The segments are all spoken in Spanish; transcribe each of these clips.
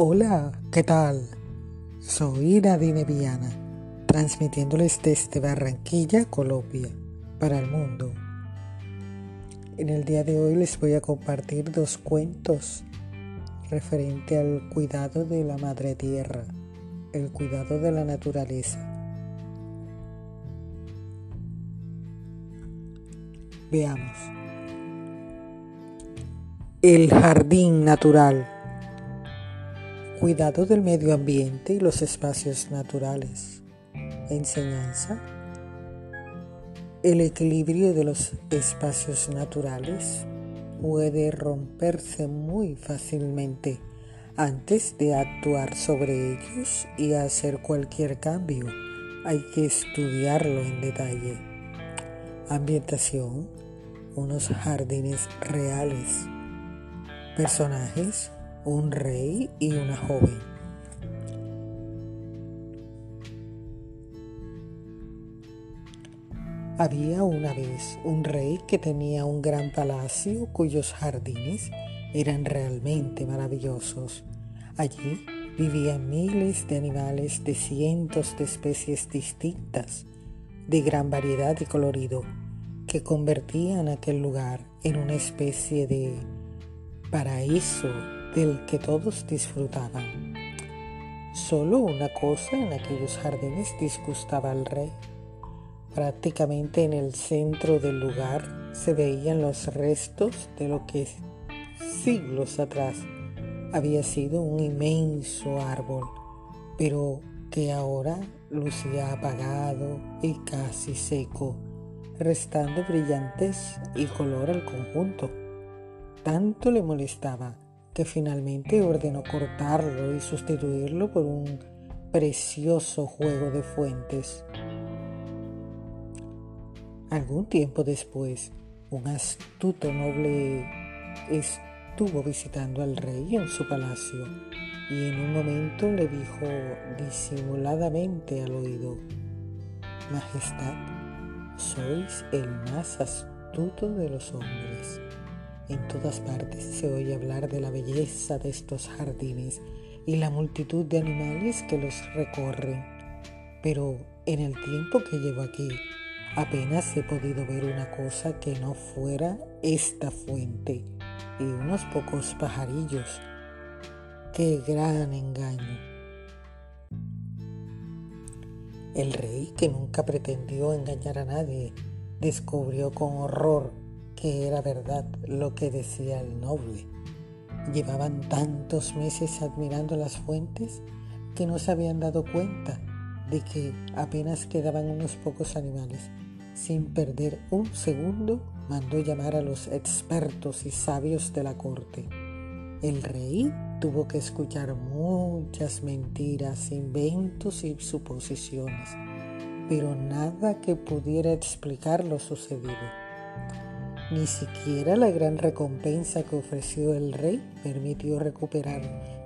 Hola, ¿qué tal? Soy Nadine Viana, transmitiéndoles desde Barranquilla, Colombia, para el mundo. En el día de hoy les voy a compartir dos cuentos referente al cuidado de la madre tierra, el cuidado de la naturaleza. Veamos. El jardín natural Cuidado del medio ambiente y los espacios naturales. Enseñanza. El equilibrio de los espacios naturales puede romperse muy fácilmente antes de actuar sobre ellos y hacer cualquier cambio. Hay que estudiarlo en detalle. Ambientación. Unos jardines reales. Personajes un rey y una joven. Había una vez un rey que tenía un gran palacio cuyos jardines eran realmente maravillosos. Allí vivían miles de animales de cientos de especies distintas, de gran variedad y colorido, que convertían aquel lugar en una especie de paraíso del que todos disfrutaban. Solo una cosa en aquellos jardines disgustaba al rey. Prácticamente en el centro del lugar se veían los restos de lo que siglos atrás había sido un inmenso árbol, pero que ahora lucía apagado y casi seco, restando brillantes y color al conjunto. Tanto le molestaba finalmente ordenó cortarlo y sustituirlo por un precioso juego de fuentes. Algún tiempo después, un astuto noble estuvo visitando al rey en su palacio y en un momento le dijo disimuladamente al oído, Majestad, sois el más astuto de los hombres. En todas partes se oye hablar de la belleza de estos jardines y la multitud de animales que los recorren. Pero en el tiempo que llevo aquí, apenas he podido ver una cosa que no fuera esta fuente y unos pocos pajarillos. ¡Qué gran engaño! El rey, que nunca pretendió engañar a nadie, descubrió con horror que era verdad lo que decía el noble. Llevaban tantos meses admirando las fuentes que no se habían dado cuenta de que apenas quedaban unos pocos animales. Sin perder un segundo, mandó llamar a los expertos y sabios de la corte. El rey tuvo que escuchar muchas mentiras, inventos y suposiciones, pero nada que pudiera explicar lo sucedido. Ni siquiera la gran recompensa que ofreció el rey permitió recuperar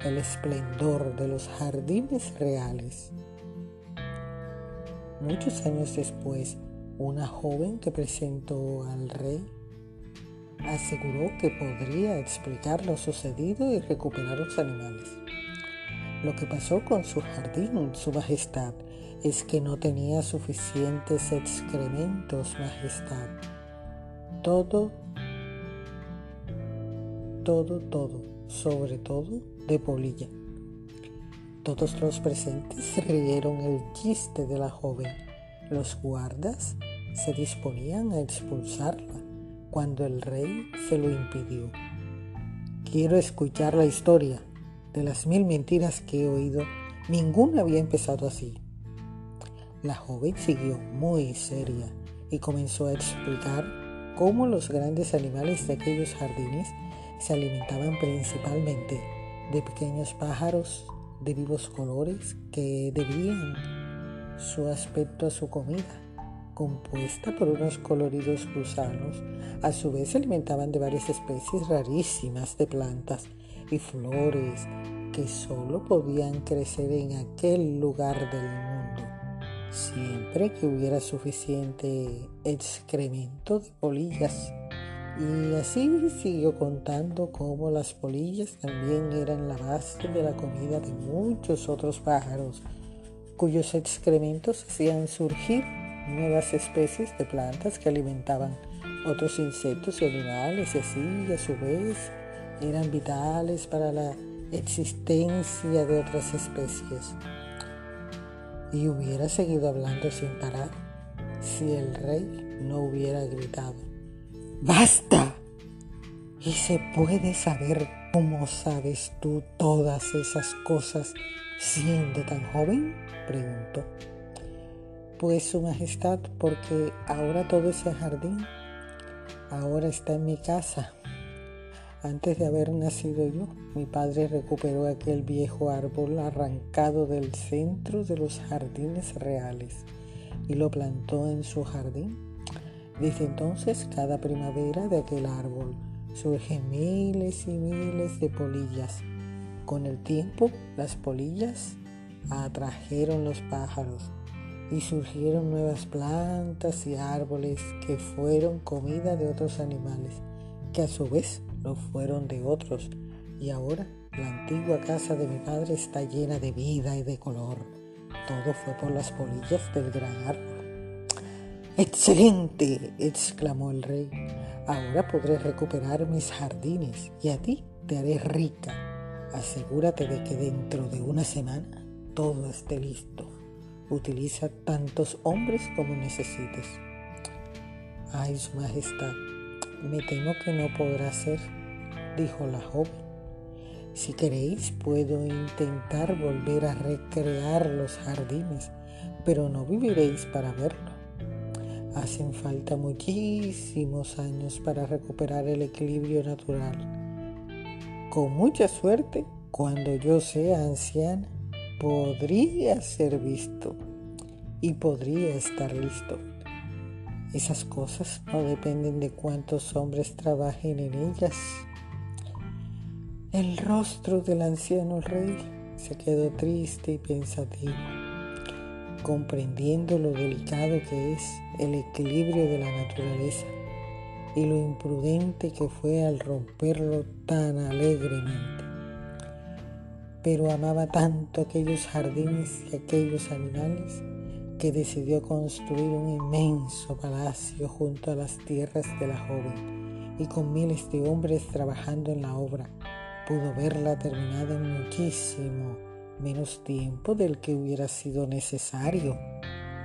el esplendor de los jardines reales. Muchos años después, una joven que presentó al rey aseguró que podría explicar lo sucedido y recuperar los animales. Lo que pasó con su jardín, su majestad, es que no tenía suficientes excrementos, majestad todo, todo, todo, sobre todo de polilla. Todos los presentes rieron el chiste de la joven. Los guardas se disponían a expulsarla cuando el rey se lo impidió. Quiero escuchar la historia. De las mil mentiras que he oído, ninguna había empezado así. La joven siguió muy seria y comenzó a explicar cómo los grandes animales de aquellos jardines se alimentaban principalmente de pequeños pájaros de vivos colores que debían su aspecto a su comida, compuesta por unos coloridos gusanos. A su vez se alimentaban de varias especies rarísimas de plantas y flores que solo podían crecer en aquel lugar del mundo siempre que hubiera suficiente excremento de polillas Y así siguió contando cómo las polillas también eran la base de la comida de muchos otros pájaros, cuyos excrementos hacían surgir nuevas especies de plantas que alimentaban otros insectos y animales y así a su vez eran vitales para la existencia de otras especies. Y hubiera seguido hablando sin parar si el rey no hubiera gritado, ¡Basta! ¿Y se puede saber cómo sabes tú todas esas cosas siendo tan joven? preguntó. Pues su majestad, porque ahora todo ese jardín ahora está en mi casa. Antes de haber nacido yo, mi padre recuperó aquel viejo árbol arrancado del centro de los jardines reales y lo plantó en su jardín. Desde entonces, cada primavera de aquel árbol surgen miles y miles de polillas. Con el tiempo, las polillas atrajeron los pájaros y surgieron nuevas plantas y árboles que fueron comida de otros animales, que a su vez lo fueron de otros. Y ahora la antigua casa de mi padre está llena de vida y de color. Todo fue por las polillas del gran árbol. ¡Excelente! exclamó el rey. Ahora podré recuperar mis jardines y a ti te haré rica. Asegúrate de que dentro de una semana todo esté listo. Utiliza tantos hombres como necesites. Ay, Su Majestad, me temo que no podrá ser, dijo la joven. Si queréis, puedo intentar volver a recrear los jardines, pero no viviréis para verlo. Hacen falta muchísimos años para recuperar el equilibrio natural. Con mucha suerte, cuando yo sea anciana, podría ser visto y podría estar listo. Esas cosas no dependen de cuántos hombres trabajen en ellas. El rostro del anciano rey se quedó triste y pensativo, comprendiendo lo delicado que es el equilibrio de la naturaleza y lo imprudente que fue al romperlo tan alegremente pero amaba tanto aquellos jardines y aquellos animales que decidió construir un inmenso palacio junto a las tierras de la joven y con miles de hombres trabajando en la obra pudo verla terminada en muchísimo menos tiempo del que hubiera sido necesario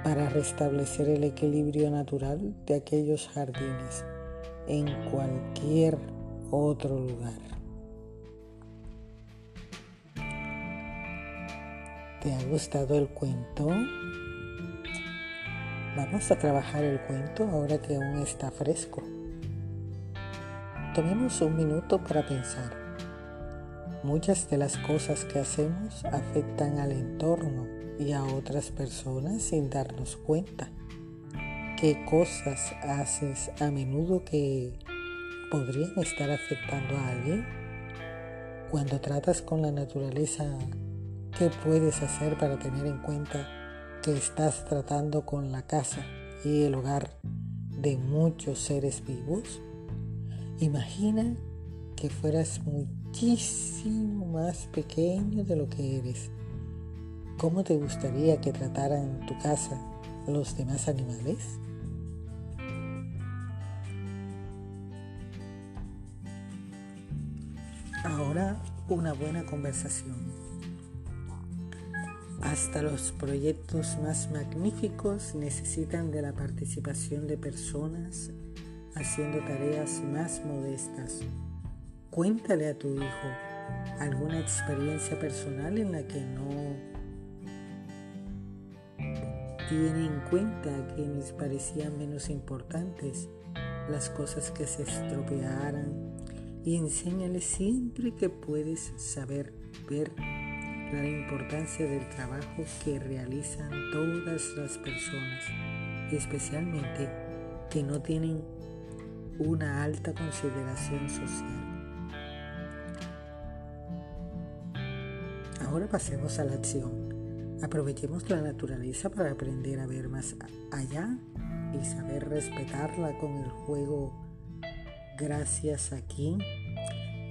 para restablecer el equilibrio natural de aquellos jardines en cualquier otro lugar. ¿Te ha gustado el cuento? Vamos a trabajar el cuento ahora que aún está fresco. Tomemos un minuto para pensar. Muchas de las cosas que hacemos afectan al entorno y a otras personas sin darnos cuenta. ¿Qué cosas haces a menudo que podrían estar afectando a alguien? Cuando tratas con la naturaleza ¿Qué puedes hacer para tener en cuenta que estás tratando con la casa y el hogar de muchos seres vivos? Imagina que fueras muchísimo más pequeño de lo que eres. ¿Cómo te gustaría que trataran tu casa los demás animales? Ahora una buena conversación. Hasta los proyectos más magníficos necesitan de la participación de personas haciendo tareas más modestas. Cuéntale a tu hijo alguna experiencia personal en la que no tiene en cuenta a quienes parecían menos importantes, las cosas que se estropearan y enséñale siempre que puedes saber ver la importancia del trabajo que realizan todas las personas, especialmente que no tienen una alta consideración social. Ahora pasemos a la acción. Aprovechemos la naturaleza para aprender a ver más allá y saber respetarla con el juego gracias aquí.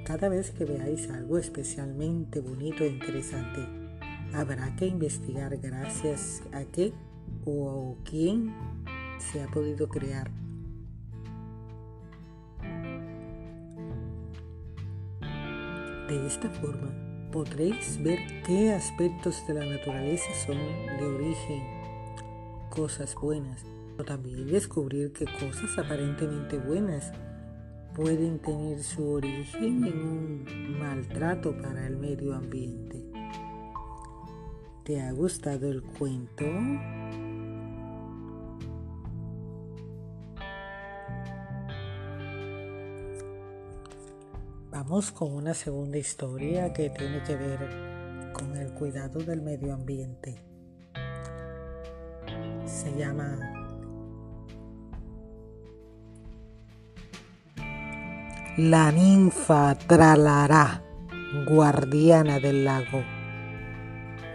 Cada vez que veáis algo especialmente bonito e interesante, habrá que investigar gracias a qué o quién se ha podido crear. De esta forma podréis ver qué aspectos de la naturaleza son de origen, cosas buenas, o también descubrir qué cosas aparentemente buenas pueden tener su origen en un maltrato para el medio ambiente. ¿Te ha gustado el cuento? Vamos con una segunda historia que tiene que ver con el cuidado del medio ambiente. Se llama La ninfa tralará, guardiana del lago.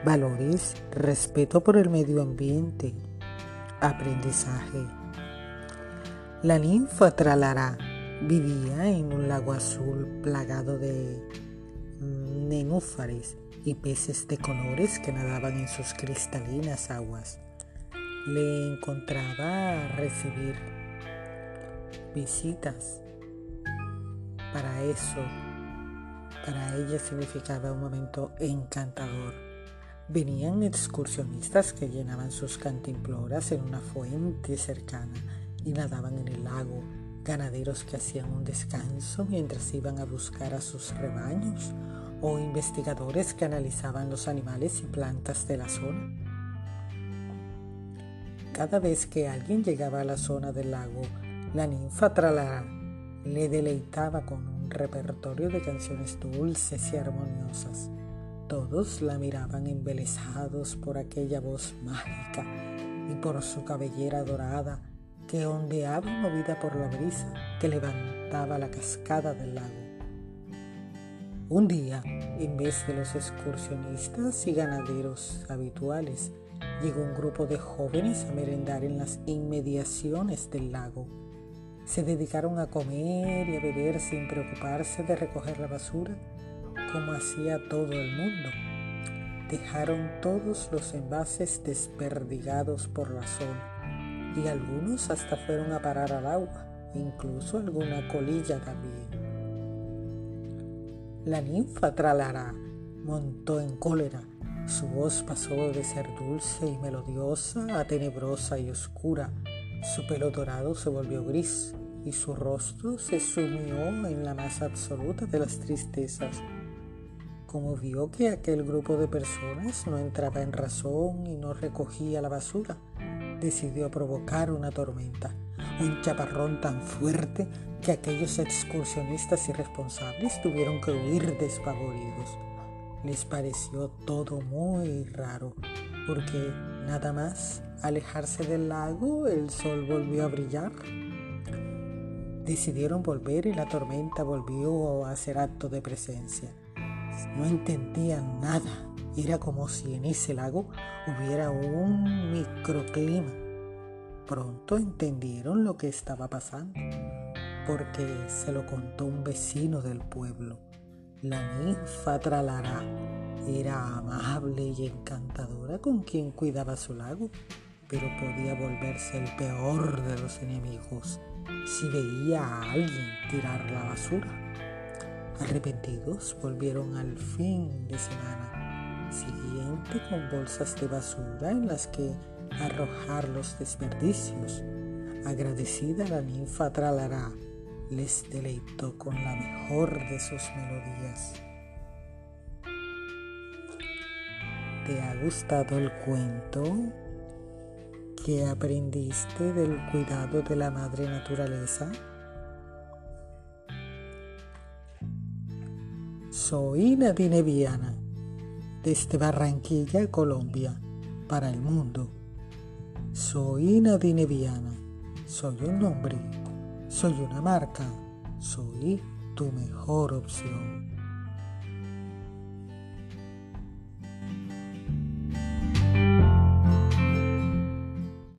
Valores, respeto por el medio ambiente, aprendizaje. La ninfa tralará vivía en un lago azul plagado de nenúfares y peces de colores que nadaban en sus cristalinas aguas. Le encontraba recibir visitas para eso, para ella significaba un momento encantador. Venían excursionistas que llenaban sus cantimploras en una fuente cercana y nadaban en el lago, ganaderos que hacían un descanso mientras iban a buscar a sus rebaños o investigadores que analizaban los animales y plantas de la zona. Cada vez que alguien llegaba a la zona del lago, la ninfa le deleitaba con un repertorio de canciones dulces y armoniosas. Todos la miraban embelesados por aquella voz mágica y por su cabellera dorada que ondeaba movida por la brisa que levantaba la cascada del lago. Un día, en vez de los excursionistas y ganaderos habituales, llegó un grupo de jóvenes a merendar en las inmediaciones del lago se dedicaron a comer y a beber sin preocuparse de recoger la basura como hacía todo el mundo. Dejaron todos los envases desperdigados por la zona y algunos hasta fueron a parar al agua, incluso alguna colilla también. La ninfa Tralará montó en cólera. Su voz pasó de ser dulce y melodiosa a tenebrosa y oscura. Su pelo dorado se volvió gris y su rostro se sumió en la más absoluta de las tristezas. Como vio que aquel grupo de personas no entraba en razón y no recogía la basura, decidió provocar una tormenta, un chaparrón tan fuerte que aquellos excursionistas irresponsables tuvieron que huir despavoridos. Les pareció todo muy raro, porque nada más alejarse del lago el sol volvió a brillar Decidieron volver y la tormenta volvió a hacer acto de presencia. No entendían nada. Era como si en ese lago hubiera un microclima. Pronto entendieron lo que estaba pasando, porque se lo contó un vecino del pueblo. La ninfa Tralará era amable y encantadora con quien cuidaba su lago, pero podía volverse el peor de los enemigos si veía a alguien tirar la basura. Arrepentidos volvieron al fin de semana siguiente con bolsas de basura en las que arrojar los desperdicios. Agradecida la ninfa Tralará les deleitó con la mejor de sus melodías. ¿Te ha gustado el cuento? ¿Qué aprendiste del cuidado de la madre naturaleza? Soy Nadine Viana, desde Barranquilla, Colombia, para el mundo. Soy Nadine Viana, soy un nombre, soy una marca, soy tu mejor opción.